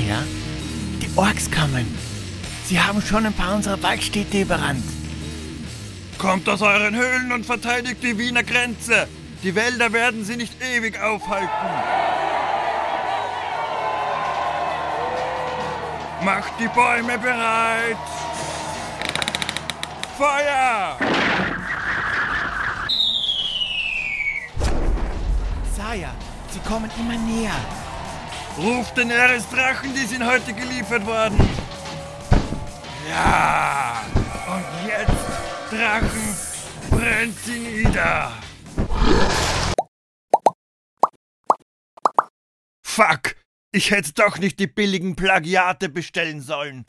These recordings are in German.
Saya, die Orks kommen. Sie haben schon ein paar unserer Waldstädte überrannt. Kommt aus euren Höhlen und verteidigt die Wiener Grenze. Die Wälder werden sie nicht ewig aufhalten. Macht die Bäume bereit. Feuer! Saya, sie kommen immer näher. Ruft den Eresdrachen, die sind heute geliefert worden. Ja, und jetzt, Drachen, brennt sie nieder. Fuck, ich hätte doch nicht die billigen Plagiate bestellen sollen.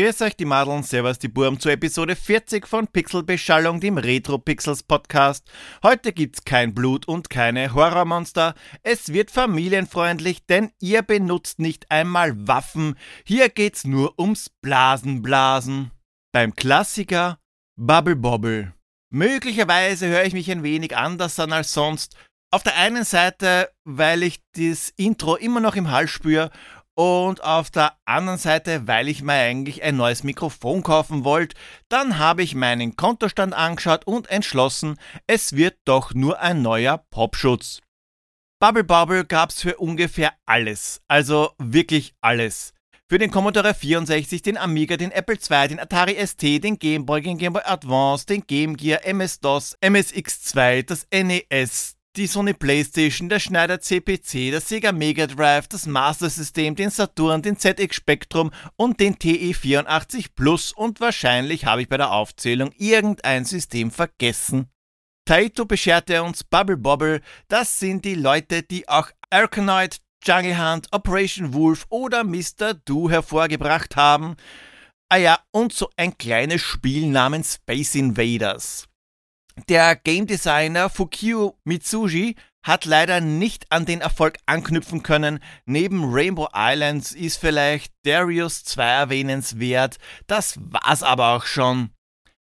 Grüß euch die Madeln, servus die Burm zur Episode 40 von Pixelbeschallung, dem Retro Pixels Podcast. Heute gibt's kein Blut und keine Horrormonster. Es wird familienfreundlich, denn ihr benutzt nicht einmal Waffen. Hier geht's nur ums Blasenblasen. Beim Klassiker Bubble Bobble. Möglicherweise höre ich mich ein wenig anders an als sonst. Auf der einen Seite, weil ich das Intro immer noch im Hals spüre und auf der anderen Seite, weil ich mir eigentlich ein neues Mikrofon kaufen wollte, dann habe ich meinen Kontostand angeschaut und entschlossen, es wird doch nur ein neuer Popschutz. Bubble Bubble gab's für ungefähr alles, also wirklich alles. Für den Commodore 64, den Amiga, den Apple II, den Atari ST, den Game Boy, den Game Boy Advance, den Game Gear, MS-DOS, MSX2, das NES, die Sony PlayStation, der Schneider CPC, der Sega Mega Drive, das Master System, den Saturn, den ZX Spectrum und den TE84 Plus und wahrscheinlich habe ich bei der Aufzählung irgendein System vergessen. Taito bescherte uns Bubble Bobble, das sind die Leute, die auch Arkanoid, Jungle Hunt, Operation Wolf oder Mr. Do hervorgebracht haben. Ah ja, und so ein kleines Spiel namens Space Invaders. Der Game Designer Fukio Mitsuji hat leider nicht an den Erfolg anknüpfen können. Neben Rainbow Islands ist vielleicht Darius 2 erwähnenswert. Das war's aber auch schon.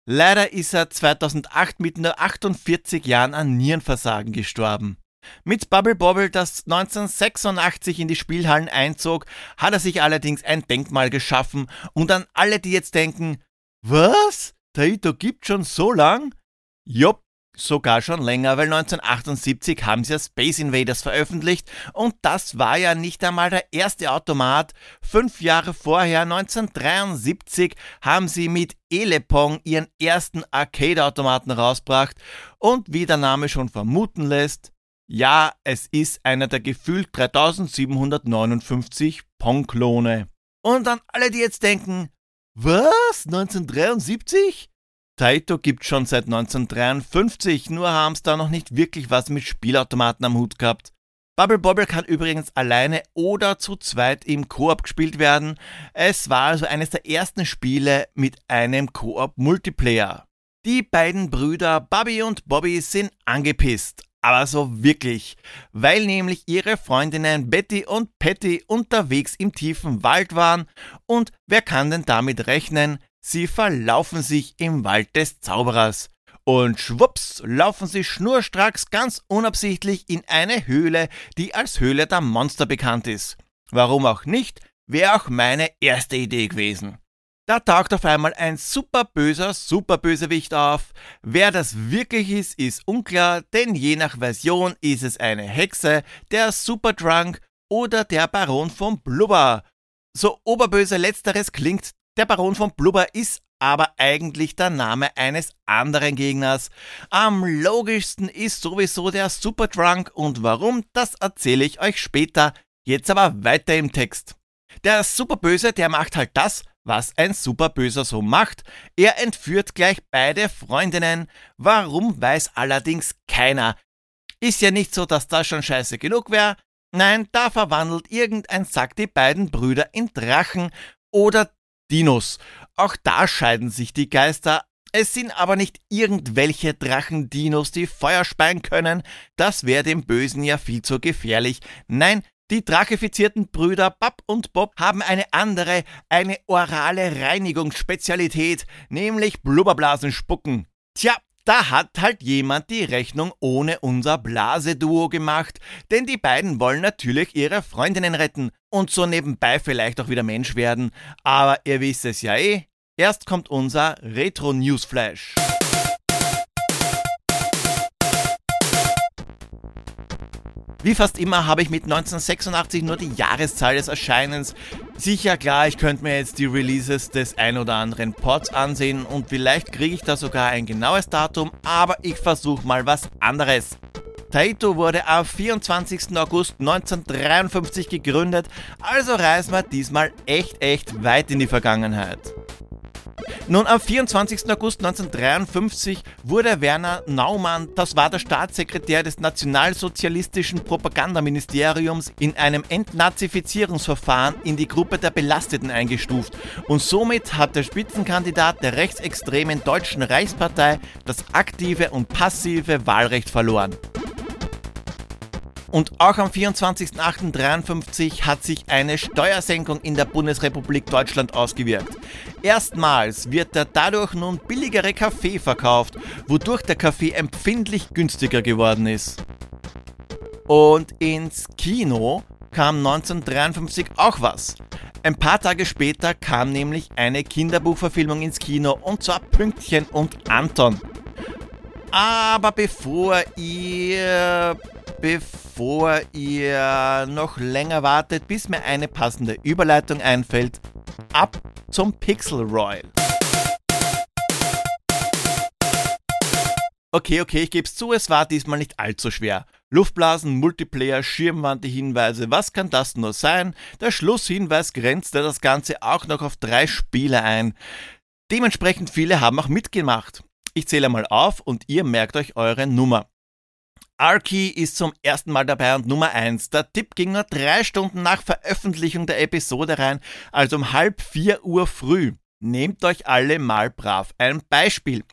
Leider ist er 2008 mit nur 48 Jahren an Nierenversagen gestorben. Mit Bubble Bobble, das 1986 in die Spielhallen einzog, hat er sich allerdings ein Denkmal geschaffen und an alle, die jetzt denken, was? Taito gibt schon so lang? Jupp, sogar schon länger, weil 1978 haben sie ja Space Invaders veröffentlicht und das war ja nicht einmal der erste Automat. Fünf Jahre vorher, 1973, haben sie mit Elepong ihren ersten Arcade-Automaten rausgebracht und wie der Name schon vermuten lässt, ja, es ist einer der gefühlt 3759 Pong-Klone. Und an alle, die jetzt denken, was? 1973? Taito gibt schon seit 1953, nur haben es da noch nicht wirklich was mit Spielautomaten am Hut gehabt. Bubble Bobble kann übrigens alleine oder zu zweit im Koop gespielt werden. Es war also eines der ersten Spiele mit einem Koop-Multiplayer. Die beiden Brüder Bobby und Bobby sind angepisst. Aber so wirklich, weil nämlich ihre Freundinnen Betty und Patty unterwegs im tiefen Wald waren und wer kann denn damit rechnen, Sie verlaufen sich im Wald des Zauberers. Und schwupps laufen sie schnurstracks ganz unabsichtlich in eine Höhle, die als Höhle der Monster bekannt ist. Warum auch nicht, wäre auch meine erste Idee gewesen. Da taucht auf einmal ein super böser Superbösewicht auf. Wer das wirklich ist, ist unklar, denn je nach Version ist es eine Hexe, der Superdrunk oder der Baron von Blubber. So oberböse letzteres klingt, der Baron von Blubber ist aber eigentlich der Name eines anderen Gegners. Am logischsten ist sowieso der Superdrunk und warum, das erzähle ich euch später. Jetzt aber weiter im Text. Der Superböse, der macht halt das, was ein Superböser so macht. Er entführt gleich beide Freundinnen. Warum weiß allerdings keiner. Ist ja nicht so, dass das schon scheiße genug wäre. Nein, da verwandelt irgendein Sack die beiden Brüder in Drachen oder Dinos. Auch da scheiden sich die Geister. Es sind aber nicht irgendwelche Drachendinos, die Feuer speien können. Das wäre dem Bösen ja viel zu gefährlich. Nein, die drachifizierten Brüder Bab und Bob haben eine andere, eine orale Reinigungsspezialität, nämlich Blubberblasen spucken. Tja, da hat halt jemand die Rechnung ohne unser Blaseduo gemacht, denn die beiden wollen natürlich ihre Freundinnen retten und so nebenbei vielleicht auch wieder Mensch werden. Aber ihr wisst es ja eh, Erst kommt unser Retro Newsflash. Wie fast immer habe ich mit 1986 nur die Jahreszahl des Erscheinens. Sicher klar, ich könnte mir jetzt die Releases des ein oder anderen Ports ansehen und vielleicht kriege ich da sogar ein genaues Datum, aber ich versuche mal was anderes. Taito wurde am 24. August 1953 gegründet, also reisen wir diesmal echt, echt weit in die Vergangenheit. Nun, am 24. August 1953 wurde Werner Naumann, das war der Staatssekretär des Nationalsozialistischen Propagandaministeriums, in einem Entnazifizierungsverfahren in die Gruppe der Belasteten eingestuft und somit hat der Spitzenkandidat der rechtsextremen Deutschen Reichspartei das aktive und passive Wahlrecht verloren. Und auch am 24.08.53 hat sich eine Steuersenkung in der Bundesrepublik Deutschland ausgewirkt. Erstmals wird der dadurch nun billigere Kaffee verkauft, wodurch der Kaffee empfindlich günstiger geworden ist. Und ins Kino kam 1953 auch was. Ein paar Tage später kam nämlich eine Kinderbuchverfilmung ins Kino und zwar Pünktchen und Anton. Aber bevor ihr bevor ihr noch länger wartet, bis mir eine passende Überleitung einfällt, ab zum Pixel Royal. Okay, okay, ich gebe es zu, es war diesmal nicht allzu schwer. Luftblasen, Multiplayer, Schirmwand, die Hinweise, was kann das nur sein? Der Schlusshinweis grenzte das Ganze auch noch auf drei Spiele ein. Dementsprechend viele haben auch mitgemacht. Ich zähle mal auf und ihr merkt euch eure Nummer. Arky ist zum ersten Mal dabei und Nummer 1. Der Tipp ging nur drei Stunden nach Veröffentlichung der Episode rein, also um halb vier Uhr früh. Nehmt euch alle mal brav ein Beispiel.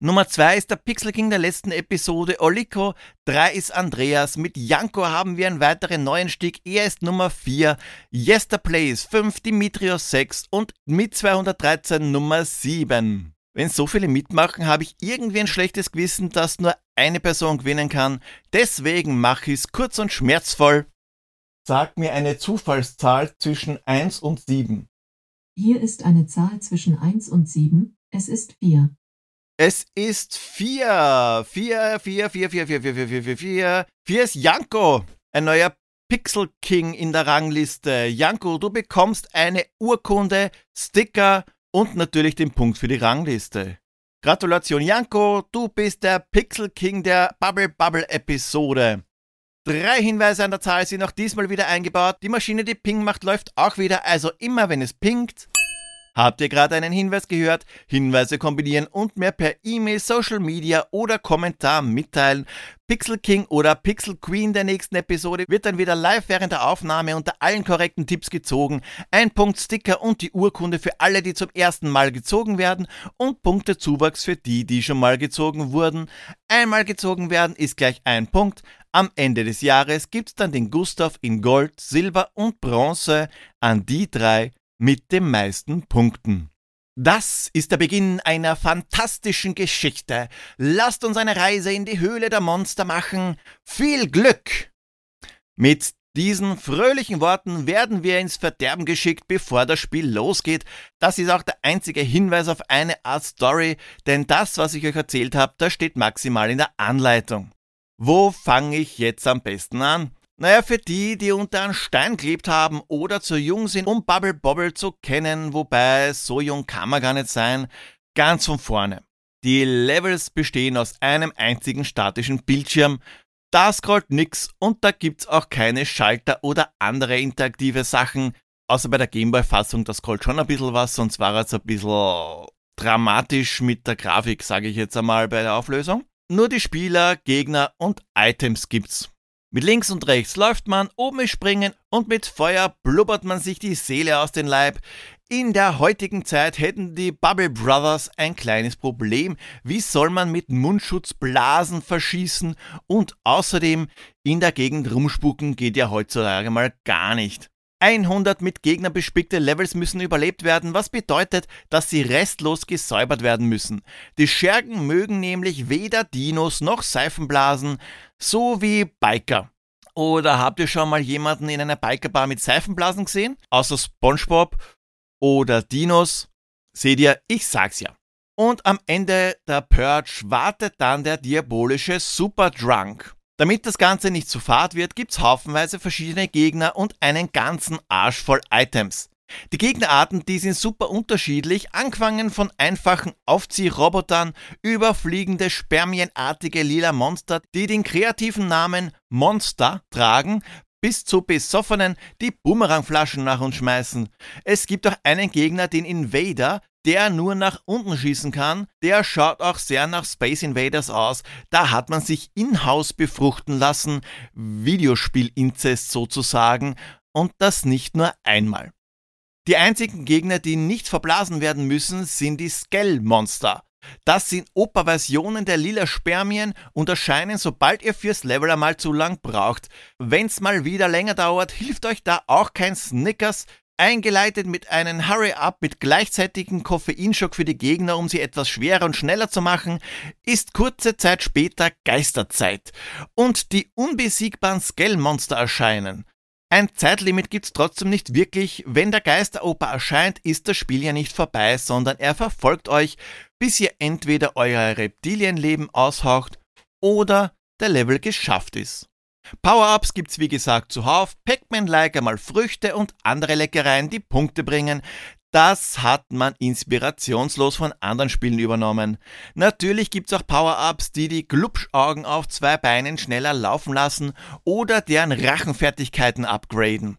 Nummer 2 ist der Pixel King der letzten Episode Oliko. 3 ist Andreas. Mit Janko haben wir einen weiteren neuen Stieg. Er ist Nummer 4. Yester Plays 5, Dimitrios 6 und mit 213 Nummer 7. Wenn so viele mitmachen, habe ich irgendwie ein schlechtes Gewissen, dass nur eine Person gewinnen kann. Deswegen mache ich es kurz und schmerzvoll. Sag mir eine Zufallszahl zwischen 1 und 7. Hier ist eine Zahl zwischen 1 und 7. Es ist 4. Es ist 4. 4, 4, 4, 4, 4, 4, 4, 4, 4, 4. 4 ist Janko. Ein neuer Pixel King in der Rangliste. Janko, du bekommst eine Urkunde, Sticker und natürlich den Punkt für die Rangliste. Gratulation Janko, du bist der Pixel King der Bubble Bubble Episode. Drei Hinweise an der Zahl sind auch diesmal wieder eingebaut. Die Maschine, die Ping macht, läuft auch wieder, also immer wenn es pinkt, Habt ihr gerade einen Hinweis gehört? Hinweise kombinieren und mir per E-Mail, Social Media oder Kommentar mitteilen. Pixel King oder Pixel Queen der nächsten Episode wird dann wieder live während der Aufnahme unter allen korrekten Tipps gezogen. Ein Punkt Sticker und die Urkunde für alle, die zum ersten Mal gezogen werden und Punkte Zuwachs für die, die schon mal gezogen wurden. Einmal gezogen werden ist gleich ein Punkt. Am Ende des Jahres gibt's dann den Gustav in Gold, Silber und Bronze an die drei mit den meisten Punkten. Das ist der Beginn einer fantastischen Geschichte. Lasst uns eine Reise in die Höhle der Monster machen. Viel Glück! Mit diesen fröhlichen Worten werden wir ins Verderben geschickt, bevor das Spiel losgeht. Das ist auch der einzige Hinweis auf eine Art Story, denn das, was ich euch erzählt habe, das steht maximal in der Anleitung. Wo fange ich jetzt am besten an? Naja, für die, die unter einem Stein gelebt haben oder zu jung sind, um Bubble Bobble zu kennen, wobei so jung kann man gar nicht sein, ganz von vorne. Die Levels bestehen aus einem einzigen statischen Bildschirm, da scrollt nix und da gibt's auch keine Schalter oder andere interaktive Sachen, außer bei der Gameboy-Fassung, da scrollt schon ein bisschen was, sonst war es ein bisschen dramatisch mit der Grafik, sage ich jetzt einmal bei der Auflösung. Nur die Spieler, Gegner und Items gibt's. Mit links und rechts läuft man, oben ist Springen und mit Feuer blubbert man sich die Seele aus dem Leib. In der heutigen Zeit hätten die Bubble Brothers ein kleines Problem. Wie soll man mit Mundschutz Blasen verschießen und außerdem in der Gegend rumspucken geht ja heutzutage mal gar nicht. 100 mit Gegnern bespickte Levels müssen überlebt werden, was bedeutet, dass sie restlos gesäubert werden müssen. Die Schergen mögen nämlich weder Dinos noch Seifenblasen, so wie Biker. Oder habt ihr schon mal jemanden in einer Bikerbar mit Seifenblasen gesehen? Außer SpongeBob oder Dinos? Seht ihr, ich sag's ja. Und am Ende der Purge wartet dann der diabolische Super Drunk. Damit das Ganze nicht zu fad wird, gibt's haufenweise verschiedene Gegner und einen ganzen Arsch voll Items. Die Gegnerarten, die sind super unterschiedlich, angefangen von einfachen Aufziehrobotern über fliegende spermienartige lila Monster, die den kreativen Namen Monster tragen, bis zu Besoffenen, die Boomerangflaschen nach uns schmeißen. Es gibt auch einen Gegner, den Invader, der nur nach unten schießen kann, der schaut auch sehr nach Space Invaders aus. Da hat man sich in-house befruchten lassen, Videospiel-Inzest sozusagen, und das nicht nur einmal. Die einzigen Gegner, die nicht verblasen werden müssen, sind die Skell-Monster. Das sind Opa-Versionen der lila Spermien und erscheinen, sobald ihr fürs Level einmal zu lang braucht. Wenn's mal wieder länger dauert, hilft euch da auch kein Snickers, eingeleitet mit einem Hurry-Up mit gleichzeitigem Koffeinschock für die Gegner, um sie etwas schwerer und schneller zu machen, ist kurze Zeit später Geisterzeit und die unbesiegbaren Skell-Monster erscheinen. Ein Zeitlimit gibt's trotzdem nicht wirklich. Wenn der Geisteroper erscheint, ist das Spiel ja nicht vorbei, sondern er verfolgt euch, bis ihr entweder euer Reptilienleben aushaucht oder der Level geschafft ist. Power-Ups gibt's wie gesagt zuhauf, Pac-Man-like einmal Früchte und andere Leckereien, die Punkte bringen. Das hat man inspirationslos von anderen Spielen übernommen. Natürlich gibt's auch Power-Ups, die die Glubschaugen auf zwei Beinen schneller laufen lassen oder deren Rachenfertigkeiten upgraden.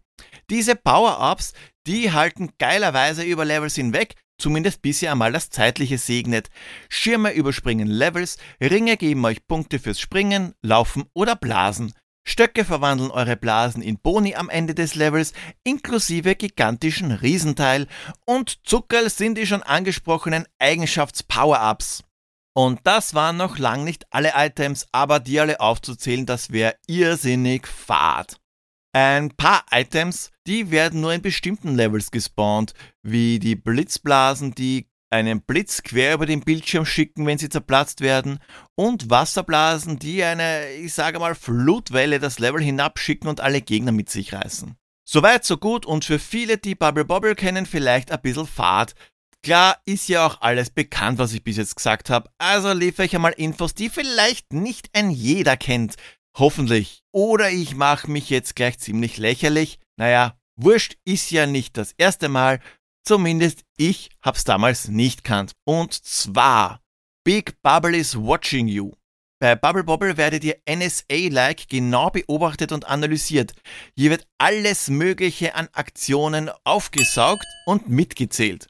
Diese Power-Ups, die halten geilerweise über Levels hinweg, zumindest bis ihr einmal das Zeitliche segnet. Schirme überspringen Levels, Ringe geben euch Punkte fürs Springen, Laufen oder Blasen. Stöcke verwandeln eure Blasen in Boni am Ende des Levels, inklusive gigantischen Riesenteil und Zuckerl sind die schon angesprochenen Eigenschafts-Power-Ups. Und das waren noch lang nicht alle Items, aber die alle aufzuzählen, das wäre irrsinnig fad. Ein paar Items, die werden nur in bestimmten Levels gespawnt, wie die Blitzblasen, die einen Blitz quer über den Bildschirm schicken, wenn sie zerplatzt werden, und Wasserblasen, die eine, ich sage mal, Flutwelle das Level hinabschicken und alle Gegner mit sich reißen. Soweit, so gut und für viele, die Bubble Bobble kennen, vielleicht ein bisschen fad. Klar ist ja auch alles bekannt, was ich bis jetzt gesagt habe, also liefere ich einmal Infos, die vielleicht nicht ein jeder kennt. Hoffentlich. Oder ich mache mich jetzt gleich ziemlich lächerlich. Naja, wurscht ist ja nicht das erste Mal, Zumindest ich hab's damals nicht kannt. Und zwar Big Bubble is watching you. Bei Bubble Bobble werdet ihr NSA-like genau beobachtet und analysiert. Hier wird alles Mögliche an Aktionen aufgesaugt und mitgezählt.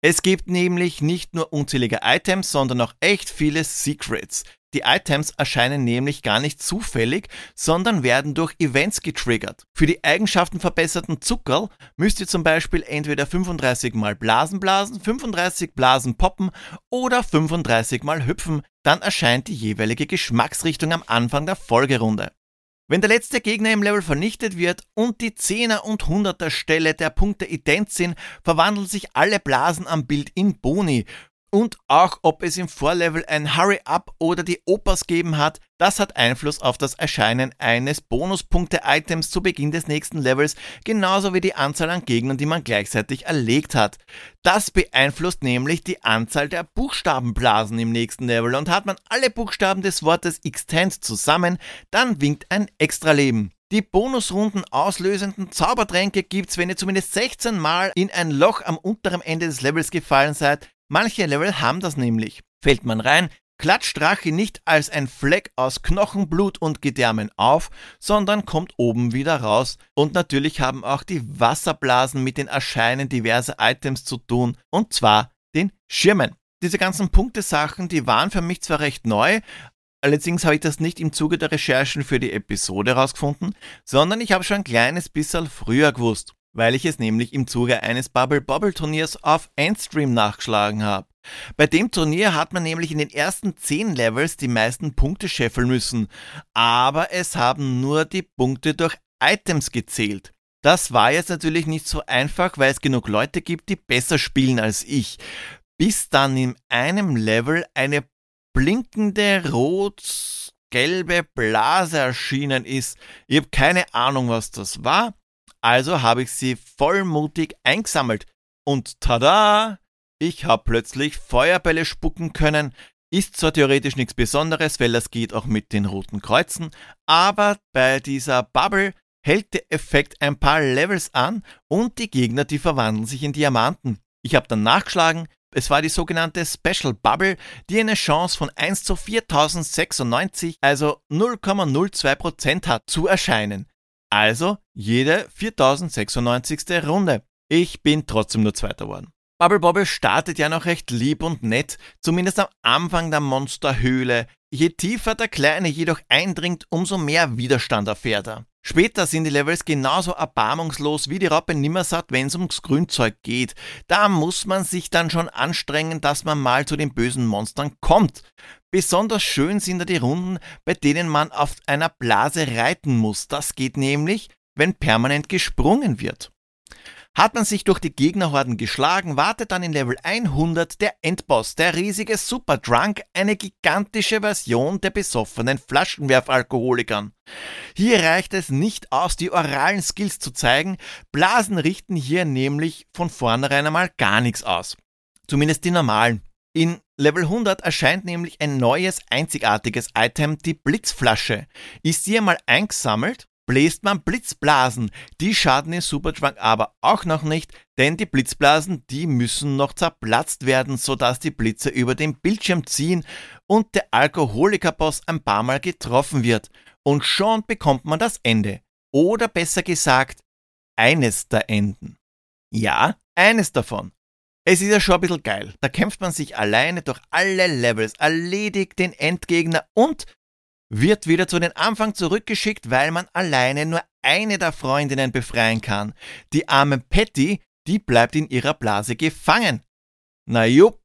Es gibt nämlich nicht nur unzählige Items, sondern auch echt viele Secrets. Die Items erscheinen nämlich gar nicht zufällig, sondern werden durch Events getriggert. Für die Eigenschaften verbesserten Zuckerl müsst ihr zum Beispiel entweder 35 mal Blasen blasen, 35 Blasen poppen oder 35 mal hüpfen, dann erscheint die jeweilige Geschmacksrichtung am Anfang der Folgerunde. Wenn der letzte Gegner im Level vernichtet wird und die 10er und 100er Stelle der Punkte ident sind, verwandeln sich alle Blasen am Bild in Boni und auch ob es im Vorlevel ein Hurry-Up oder die Opas geben hat, das hat Einfluss auf das Erscheinen eines Bonuspunkte-Items zu Beginn des nächsten Levels, genauso wie die Anzahl an Gegnern, die man gleichzeitig erlegt hat. Das beeinflusst nämlich die Anzahl der Buchstabenblasen im nächsten Level und hat man alle Buchstaben des Wortes Extend zusammen, dann winkt ein Extra-Leben. Die Bonusrunden auslösenden Zaubertränke gibt's, wenn ihr zumindest 16 Mal in ein Loch am unteren Ende des Levels gefallen seid, Manche Level haben das nämlich. Fällt man rein, klatscht Drache nicht als ein Fleck aus Knochen, Blut und Gedärmen auf, sondern kommt oben wieder raus. Und natürlich haben auch die Wasserblasen mit den Erscheinen diverser Items zu tun, und zwar den Schirmen. Diese ganzen Punktesachen, die waren für mich zwar recht neu, allerdings habe ich das nicht im Zuge der Recherchen für die Episode herausgefunden, sondern ich habe schon ein kleines bisschen früher gewusst. Weil ich es nämlich im Zuge eines Bubble Bobble Turniers auf Endstream nachgeschlagen habe. Bei dem Turnier hat man nämlich in den ersten 10 Levels die meisten Punkte scheffeln müssen, aber es haben nur die Punkte durch Items gezählt. Das war jetzt natürlich nicht so einfach, weil es genug Leute gibt, die besser spielen als ich. Bis dann in einem Level eine blinkende rot-gelbe Blase erschienen ist. Ich habe keine Ahnung, was das war. Also habe ich sie vollmutig eingesammelt. Und tada! Ich habe plötzlich Feuerbälle spucken können. Ist zwar theoretisch nichts Besonderes, weil das geht auch mit den roten Kreuzen, aber bei dieser Bubble hält der Effekt ein paar Levels an und die Gegner, die verwandeln sich in Diamanten. Ich habe dann nachgeschlagen, es war die sogenannte Special Bubble, die eine Chance von 1 zu 4096, also 0,02% hat, zu erscheinen. Also jede 4096. Runde. Ich bin trotzdem nur Zweiter geworden. Bubble Bobble startet ja noch recht lieb und nett, zumindest am Anfang der Monsterhöhle. Je tiefer der Kleine jedoch eindringt, umso mehr Widerstand erfährt er. Später sind die Levels genauso erbarmungslos wie die Raupe Nimmersatt, wenn es ums Grünzeug geht. Da muss man sich dann schon anstrengen, dass man mal zu den bösen Monstern kommt. Besonders schön sind da die Runden, bei denen man auf einer Blase reiten muss. Das geht nämlich, wenn permanent gesprungen wird. Hat man sich durch die Gegnerhorden geschlagen, wartet dann in Level 100 der Endboss, der riesige Super Drunk, eine gigantische Version der besoffenen Flaschenwerfalkoholikern. Hier reicht es nicht aus, die oralen Skills zu zeigen, Blasen richten hier nämlich von vornherein einmal gar nichts aus. Zumindest die normalen. In Level 100 erscheint nämlich ein neues, einzigartiges Item, die Blitzflasche. Ist sie einmal eingesammelt, bläst man Blitzblasen. Die schaden in Supertrunk aber auch noch nicht, denn die Blitzblasen, die müssen noch zerplatzt werden, sodass die Blitze über den Bildschirm ziehen und der Alkoholikerboss ein paar Mal getroffen wird. Und schon bekommt man das Ende. Oder besser gesagt, eines der Enden. Ja, eines davon. Es ist ja schon ein bisschen geil. Da kämpft man sich alleine durch alle Levels, erledigt den Endgegner und wird wieder zu den Anfang zurückgeschickt, weil man alleine nur eine der Freundinnen befreien kann. Die arme Patty, die bleibt in ihrer Blase gefangen. Na jupp,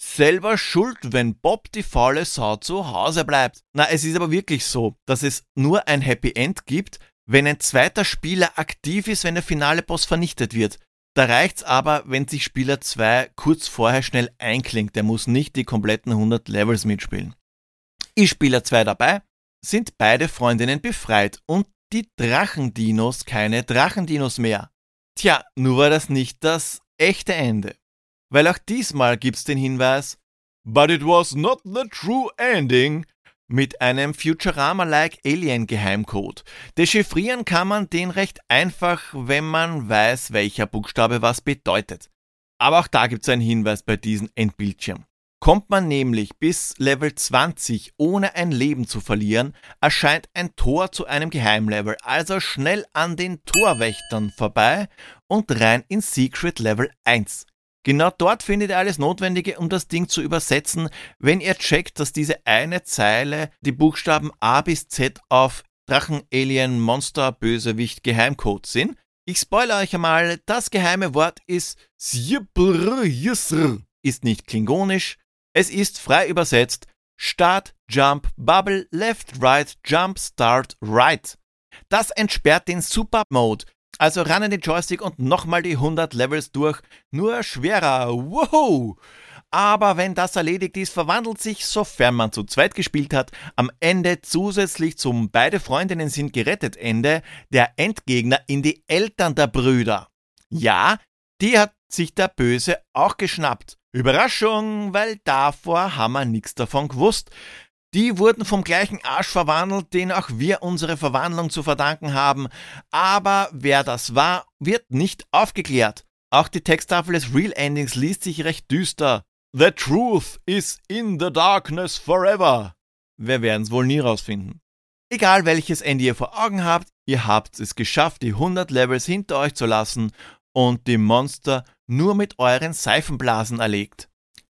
selber schuld, wenn Bob die faule Sau zu Hause bleibt. Na, es ist aber wirklich so, dass es nur ein Happy End gibt, wenn ein zweiter Spieler aktiv ist, wenn der finale Boss vernichtet wird. Da reicht's aber, wenn sich Spieler 2 kurz vorher schnell einklingt. Der muss nicht die kompletten 100 Levels mitspielen. Ist Spieler 2 dabei, sind beide Freundinnen befreit und die Drachendinos keine Drachendinos mehr. Tja, nur war das nicht das echte Ende. Weil auch diesmal gibt's den Hinweis, But it was not the true ending, mit einem Futurama-like Alien-Geheimcode. Dechiffrieren kann man den recht einfach, wenn man weiß, welcher Buchstabe was bedeutet. Aber auch da gibt's einen Hinweis bei diesem Endbildschirm. Kommt man nämlich bis Level 20 ohne ein Leben zu verlieren, erscheint ein Tor zu einem Geheimlevel, also schnell an den Torwächtern vorbei und rein in Secret Level 1. Genau dort findet ihr alles Notwendige, um das Ding zu übersetzen, wenn ihr checkt, dass diese eine Zeile die Buchstaben A bis Z auf Drachen, Alien, Monster, Bösewicht, Geheimcode sind. Ich spoilere euch einmal, das geheime Wort ist ist nicht klingonisch, es ist frei übersetzt Start, Jump, Bubble, Left, Right, Jump, Start, Right. Das entsperrt den Super Mode, also ran in den Joystick und nochmal die 100 Levels durch, nur schwerer, wow! Aber wenn das erledigt ist, verwandelt sich, sofern man zu zweit gespielt hat, am Ende zusätzlich zum Beide Freundinnen sind gerettet Ende der Endgegner in die Eltern der Brüder. Ja, die hat sich der Böse auch geschnappt. Überraschung, weil davor haben wir nichts davon gewusst. Die wurden vom gleichen Arsch verwandelt, den auch wir unsere Verwandlung zu verdanken haben. Aber wer das war, wird nicht aufgeklärt. Auch die Texttafel des Real Endings liest sich recht düster. The truth is in the darkness forever. Wir werden es wohl nie rausfinden. Egal welches Ende ihr vor Augen habt, ihr habt es geschafft, die 100 Levels hinter euch zu lassen und die Monster nur mit euren Seifenblasen erlegt.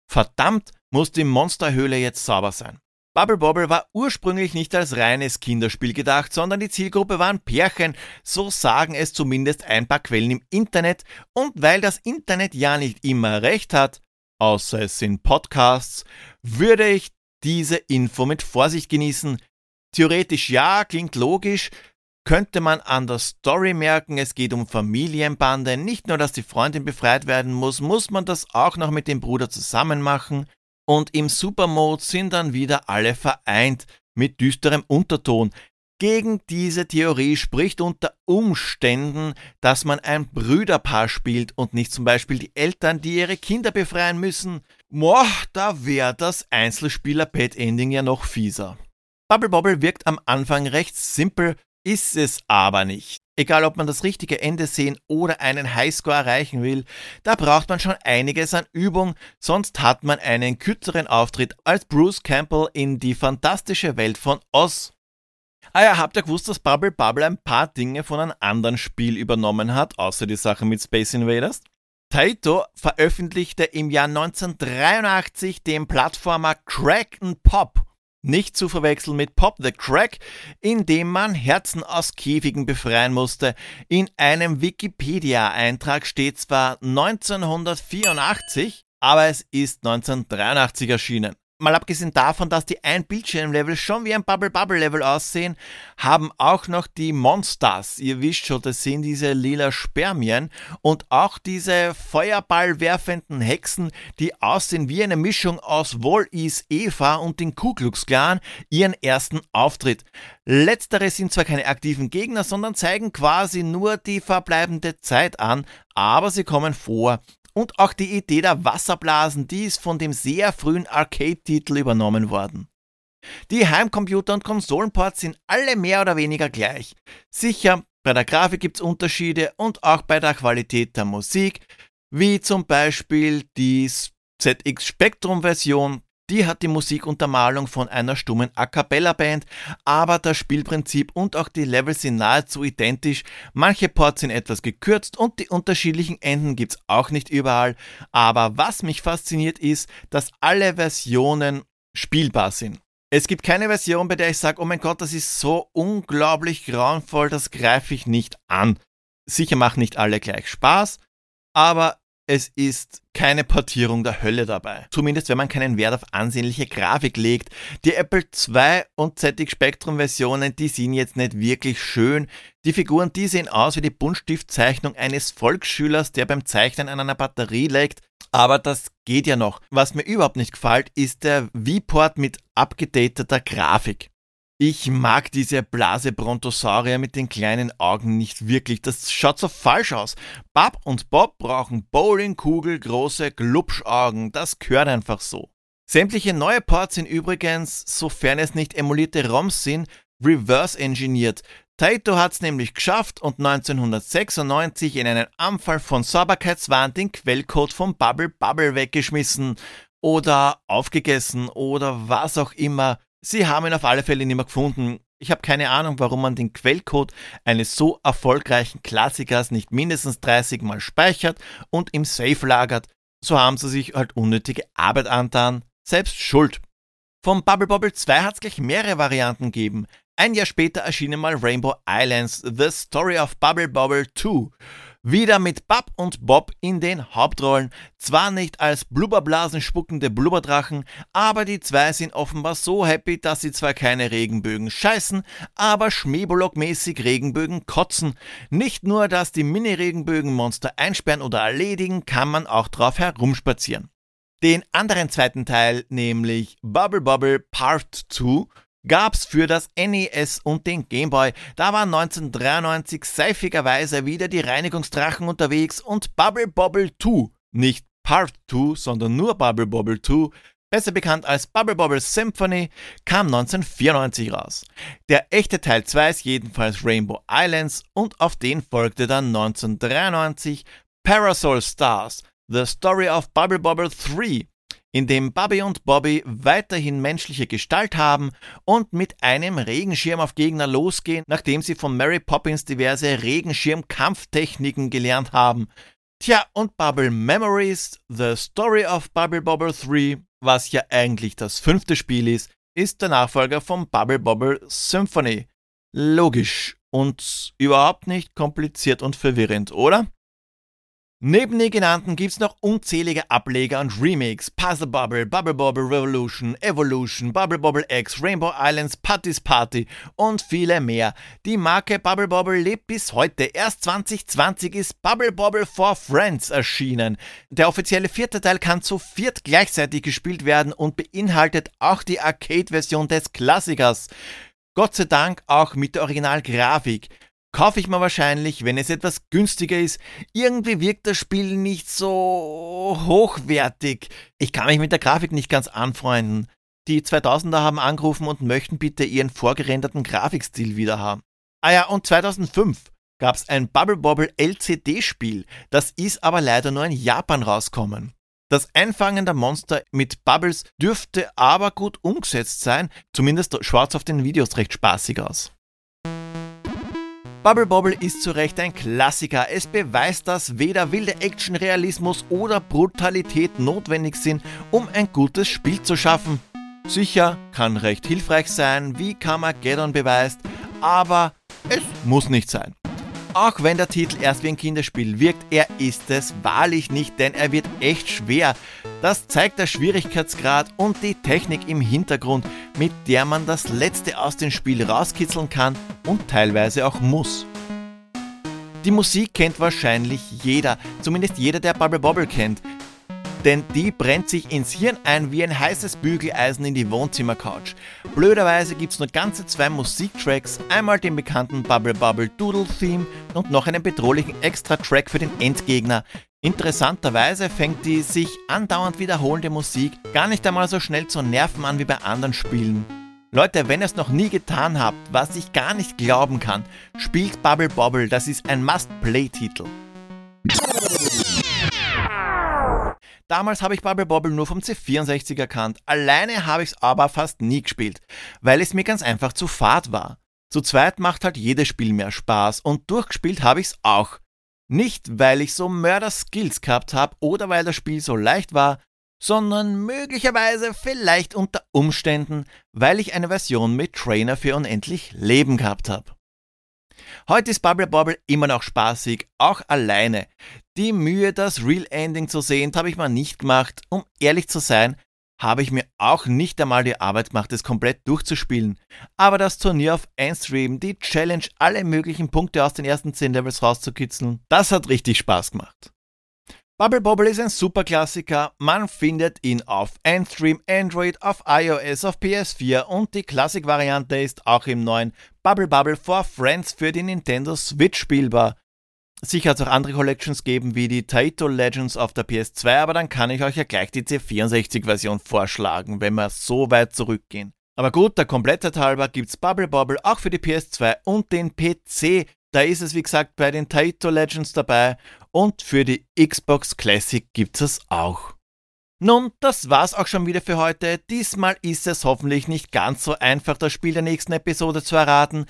Verdammt muss die Monsterhöhle jetzt sauber sein. Bubble Bobble war ursprünglich nicht als reines Kinderspiel gedacht, sondern die Zielgruppe waren Pärchen, so sagen es zumindest ein paar Quellen im Internet. Und weil das Internet ja nicht immer recht hat, außer es sind Podcasts, würde ich diese Info mit Vorsicht genießen. Theoretisch ja, klingt logisch, könnte man an der Story merken, es geht um Familienbande, nicht nur, dass die Freundin befreit werden muss, muss man das auch noch mit dem Bruder zusammen machen. Und im Supermode sind dann wieder alle vereint mit düsterem Unterton. Gegen diese Theorie spricht unter Umständen, dass man ein Brüderpaar spielt und nicht zum Beispiel die Eltern, die ihre Kinder befreien müssen. Boah, da wäre das Einzelspieler-Pet-Ending ja noch fieser. Bubble Bobble wirkt am Anfang recht simpel, ist es aber nicht. Egal, ob man das richtige Ende sehen oder einen Highscore erreichen will, da braucht man schon einiges an Übung, sonst hat man einen kürzeren Auftritt als Bruce Campbell in die fantastische Welt von Oz. Ah ja, habt ihr gewusst, dass Bubble Bubble ein paar Dinge von einem anderen Spiel übernommen hat, außer die Sache mit Space Invaders? Taito veröffentlichte im Jahr 1983 den Plattformer Crack Pop nicht zu verwechseln mit Pop the Crack, in dem man Herzen aus Käfigen befreien musste. In einem Wikipedia-Eintrag steht zwar 1984, aber es ist 1983 erschienen. Mal abgesehen davon, dass die Ein-Bildschirm-Level schon wie ein Bubble-Bubble-Level aussehen, haben auch noch die Monsters, ihr wisst schon, das sind diese lila Spermien und auch diese feuerballwerfenden Hexen, die aussehen wie eine Mischung aus Wall-Is Eva und den Ku Klux Klan, ihren ersten Auftritt. Letztere sind zwar keine aktiven Gegner, sondern zeigen quasi nur die verbleibende Zeit an, aber sie kommen vor. Und auch die Idee der Wasserblasen, die ist von dem sehr frühen Arcade-Titel übernommen worden. Die Heimcomputer und Konsolenports sind alle mehr oder weniger gleich. Sicher, bei der Grafik gibt es Unterschiede und auch bei der Qualität der Musik, wie zum Beispiel die ZX Spectrum Version die hat die Musikuntermalung von einer stummen A Cappella Band, aber das Spielprinzip und auch die Levels sind nahezu identisch. Manche Ports sind etwas gekürzt und die unterschiedlichen Enden gibt's auch nicht überall. Aber was mich fasziniert ist, dass alle Versionen spielbar sind. Es gibt keine Version, bei der ich sage, oh mein Gott, das ist so unglaublich grauenvoll, das greife ich nicht an. Sicher machen nicht alle gleich Spaß, aber es ist keine Portierung der Hölle dabei. Zumindest wenn man keinen Wert auf ansehnliche Grafik legt. Die Apple II und ZX Spectrum Versionen, die sind jetzt nicht wirklich schön. Die Figuren, die sehen aus wie die Buntstiftzeichnung eines Volksschülers, der beim Zeichnen an einer Batterie legt. Aber das geht ja noch. Was mir überhaupt nicht gefällt, ist der V-Port mit abgedateter Grafik. Ich mag diese Blase Brontosaurier mit den kleinen Augen nicht wirklich. Das schaut so falsch aus. Bab und Bob brauchen Bowlingkugel große Glubschaugen. Das gehört einfach so. Sämtliche neue Ports sind übrigens, sofern es nicht emulierte ROMs sind, reverse engineert. Taito hat's nämlich geschafft und 1996 in einem Anfall von Sauberkeitswahn den Quellcode von Bubble Bubble weggeschmissen oder aufgegessen oder was auch immer. Sie haben ihn auf alle Fälle nicht mehr gefunden. Ich habe keine Ahnung, warum man den Quellcode eines so erfolgreichen Klassikers nicht mindestens 30 Mal speichert und im Safe lagert. So haben sie sich halt unnötige Arbeit antan. Selbst schuld. Vom Bubble Bobble 2 hat es gleich mehrere Varianten gegeben. Ein Jahr später erschienen mal Rainbow Islands, The Story of Bubble Bobble 2. Wieder mit Bab und Bob in den Hauptrollen. Zwar nicht als Blubberblasen spuckende Blubberdrachen, aber die zwei sind offenbar so happy, dass sie zwar keine Regenbögen scheißen, aber Schneeblock-mäßig Regenbögen kotzen. Nicht nur, dass die Mini-Regenbögen-Monster einsperren oder erledigen, kann man auch drauf herumspazieren. Den anderen zweiten Teil, nämlich Bubble Bubble Part 2, gab's für das NES und den Game Boy. Da waren 1993 seifigerweise wieder die Reinigungsdrachen unterwegs und Bubble Bobble 2, nicht Part 2, sondern nur Bubble Bobble 2, besser bekannt als Bubble Bobble Symphony, kam 1994 raus. Der echte Teil 2 ist jedenfalls Rainbow Islands und auf den folgte dann 1993 Parasol Stars, The Story of Bubble Bobble 3 in dem Bubby und Bobby weiterhin menschliche Gestalt haben und mit einem Regenschirm auf Gegner losgehen, nachdem sie von Mary Poppins diverse Regenschirm-Kampftechniken gelernt haben. Tja, und Bubble Memories, The Story of Bubble Bobble 3, was ja eigentlich das fünfte Spiel ist, ist der Nachfolger vom Bubble Bobble Symphony. Logisch und überhaupt nicht kompliziert und verwirrend, oder? Neben den genannten gibt's noch unzählige Ableger und Remakes. Puzzle Bubble, Bubble Bobble Revolution, Evolution, Bubble Bobble X, Rainbow Islands, Putty's Party und viele mehr. Die Marke Bubble Bobble lebt bis heute. Erst 2020 ist Bubble Bobble for Friends erschienen. Der offizielle vierte Teil kann zu viert gleichzeitig gespielt werden und beinhaltet auch die Arcade-Version des Klassikers. Gott sei Dank auch mit der Originalgrafik kaufe ich mir wahrscheinlich, wenn es etwas günstiger ist. Irgendwie wirkt das Spiel nicht so hochwertig. Ich kann mich mit der Grafik nicht ganz anfreunden. Die 2000er haben angerufen und möchten bitte ihren vorgerenderten Grafikstil wieder haben. Ah ja, und 2005 gab es ein Bubble Bobble LCD-Spiel. Das ist aber leider nur in Japan rauskommen. Das Einfangen der Monster mit Bubbles dürfte aber gut umgesetzt sein, zumindest schwarz auf den Videos recht spaßig aus. Bubble Bobble ist zu Recht ein Klassiker. Es beweist, dass weder wilde Action, Realismus oder Brutalität notwendig sind, um ein gutes Spiel zu schaffen. Sicher kann recht hilfreich sein, wie Carmageddon beweist, aber es muss nicht sein. Auch wenn der Titel erst wie ein Kinderspiel wirkt, er ist es wahrlich nicht, denn er wird echt schwer. Das zeigt der Schwierigkeitsgrad und die Technik im Hintergrund, mit der man das Letzte aus dem Spiel rauskitzeln kann und teilweise auch muss. Die Musik kennt wahrscheinlich jeder, zumindest jeder, der Bubble Bobble kennt denn die brennt sich ins Hirn ein wie ein heißes Bügeleisen in die Wohnzimmercouch. Blöderweise gibt's nur ganze zwei Musiktracks, einmal den bekannten Bubble Bubble Doodle Theme und noch einen bedrohlichen Extra-Track für den Endgegner. Interessanterweise fängt die sich andauernd wiederholende Musik gar nicht einmal so schnell zu nerven an wie bei anderen Spielen. Leute, wenn ihr es noch nie getan habt, was ich gar nicht glauben kann, spielt Bubble Bobble, das ist ein Must-Play-Titel. Damals habe ich Bubble Bobble nur vom C64 erkannt. Alleine habe ich es aber fast nie gespielt, weil es mir ganz einfach zu fad war. Zu zweit macht halt jedes Spiel mehr Spaß und durchgespielt habe ich es auch. Nicht, weil ich so Mörder-Skills gehabt habe oder weil das Spiel so leicht war, sondern möglicherweise vielleicht unter Umständen, weil ich eine Version mit Trainer für unendlich Leben gehabt habe. Heute ist Bubble Bobble immer noch spaßig, auch alleine. Die Mühe, das Real Ending zu sehen, habe ich mal nicht gemacht. Um ehrlich zu sein, habe ich mir auch nicht einmal die Arbeit gemacht, es komplett durchzuspielen. Aber das Turnier auf Einstream, die Challenge, alle möglichen Punkte aus den ersten 10 Levels rauszukitzeln, das hat richtig Spaß gemacht. Bubble Bobble ist ein super Klassiker. Man findet ihn auf Endstream, Android, auf iOS, auf PS4 und die Classic-Variante ist auch im neuen Bubble Bubble for Friends für die Nintendo Switch spielbar. Sicher hat es auch andere Collections geben wie die Taito Legends auf der PS2, aber dann kann ich euch ja gleich die C64-Version vorschlagen, wenn wir so weit zurückgehen. Aber gut, der Komplettheit halber gibt's Bubble Bobble auch für die PS2 und den PC. Da ist es wie gesagt bei den Taito Legends dabei und für die Xbox Classic gibt es auch. Nun, das war's auch schon wieder für heute. Diesmal ist es hoffentlich nicht ganz so einfach, das Spiel der nächsten Episode zu erraten.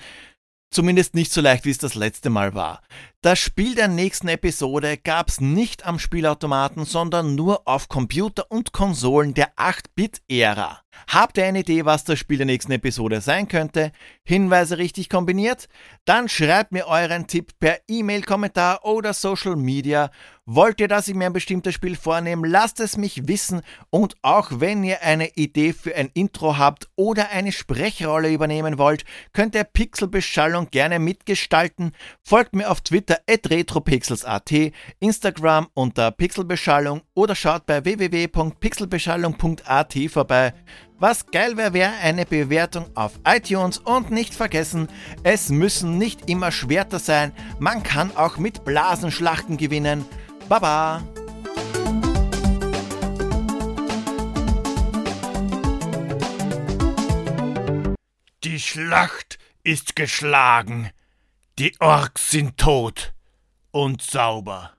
Zumindest nicht so leicht, wie es das letzte Mal war. Das Spiel der nächsten Episode gab's nicht am Spielautomaten, sondern nur auf Computer und Konsolen der 8-Bit-Ära. Habt ihr eine Idee, was das Spiel der nächsten Episode sein könnte? Hinweise richtig kombiniert? Dann schreibt mir euren Tipp per E-Mail, Kommentar oder Social Media. Wollt ihr, dass ich mir ein bestimmtes Spiel vornehme? Lasst es mich wissen. Und auch wenn ihr eine Idee für ein Intro habt oder eine Sprechrolle übernehmen wollt, könnt ihr Pixelbeschallung gerne mitgestalten. Folgt mir auf Twitter at retropixels.at, Instagram unter Pixelbeschallung oder schaut bei www.pixelbeschallung.at vorbei. Was geil wäre, wäre eine Bewertung auf iTunes und nicht vergessen, es müssen nicht immer Schwerter sein, man kann auch mit Blasenschlachten gewinnen. Baba! Die Schlacht ist geschlagen. Die Orks sind tot und sauber.